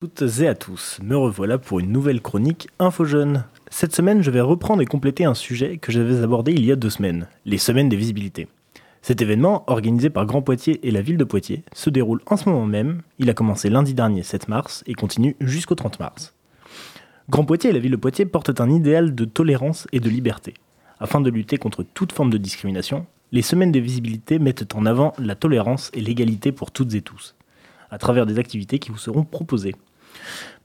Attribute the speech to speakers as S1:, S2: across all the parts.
S1: toutes et à tous, me revoilà pour une nouvelle chronique Info Jeune. Cette semaine, je vais reprendre et compléter un sujet que j'avais abordé il y a deux semaines, les semaines des visibilités. Cet événement, organisé par Grand Poitiers et la ville de Poitiers, se déroule en ce moment même. Il a commencé lundi dernier 7 mars et continue jusqu'au 30 mars. Grand Poitiers et la ville de Poitiers portent un idéal de tolérance et de liberté. Afin de lutter contre toute forme de discrimination, les semaines des visibilités mettent en avant la tolérance et l'égalité pour toutes et tous, à travers des activités qui vous seront proposées.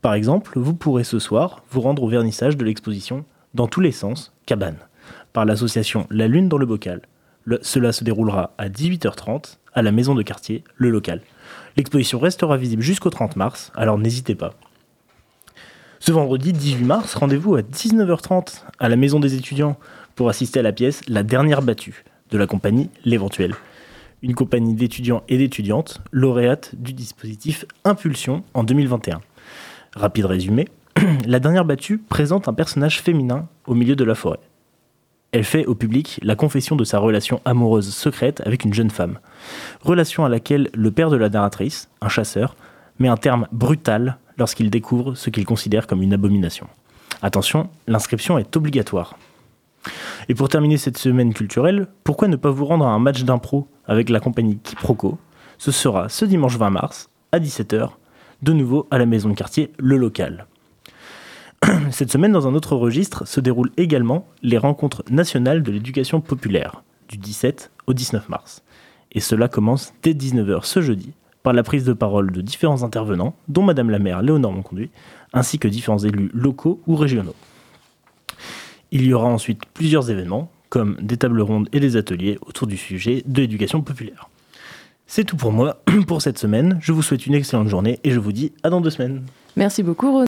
S1: Par exemple, vous pourrez ce soir vous rendre au vernissage de l'exposition Dans tous les sens, Cabane, par l'association La Lune dans le Bocal. Cela se déroulera à 18h30 à la maison de quartier, le local. L'exposition restera visible jusqu'au 30 mars, alors n'hésitez pas. Ce vendredi 18 mars, rendez-vous à 19h30 à la maison des étudiants pour assister à la pièce La dernière battue de la compagnie L'Éventuel. Une compagnie d'étudiants et d'étudiantes lauréate du dispositif Impulsion en 2021. Rapide résumé, la dernière battue présente un personnage féminin au milieu de la forêt. Elle fait au public la confession de sa relation amoureuse secrète avec une jeune femme. Relation à laquelle le père de la narratrice, un chasseur, met un terme brutal lorsqu'il découvre ce qu'il considère comme une abomination. Attention, l'inscription est obligatoire. Et pour terminer cette semaine culturelle, pourquoi ne pas vous rendre à un match d'impro avec la compagnie Kiproco Ce sera ce dimanche 20 mars à 17h, de nouveau à la maison de quartier Le Local. Cette semaine, dans un autre registre, se déroulent également les rencontres nationales de l'éducation populaire, du 17 au 19 mars. Et cela commence dès 19h ce jeudi, par la prise de parole de différents intervenants, dont Madame la maire Léonore Monconduit, ainsi que différents élus locaux ou régionaux. Il y aura ensuite plusieurs événements, comme des tables rondes et des ateliers autour du sujet de l'éducation populaire. C'est tout pour moi pour cette semaine. Je vous souhaite une excellente journée et je vous dis à dans deux semaines.
S2: Merci beaucoup.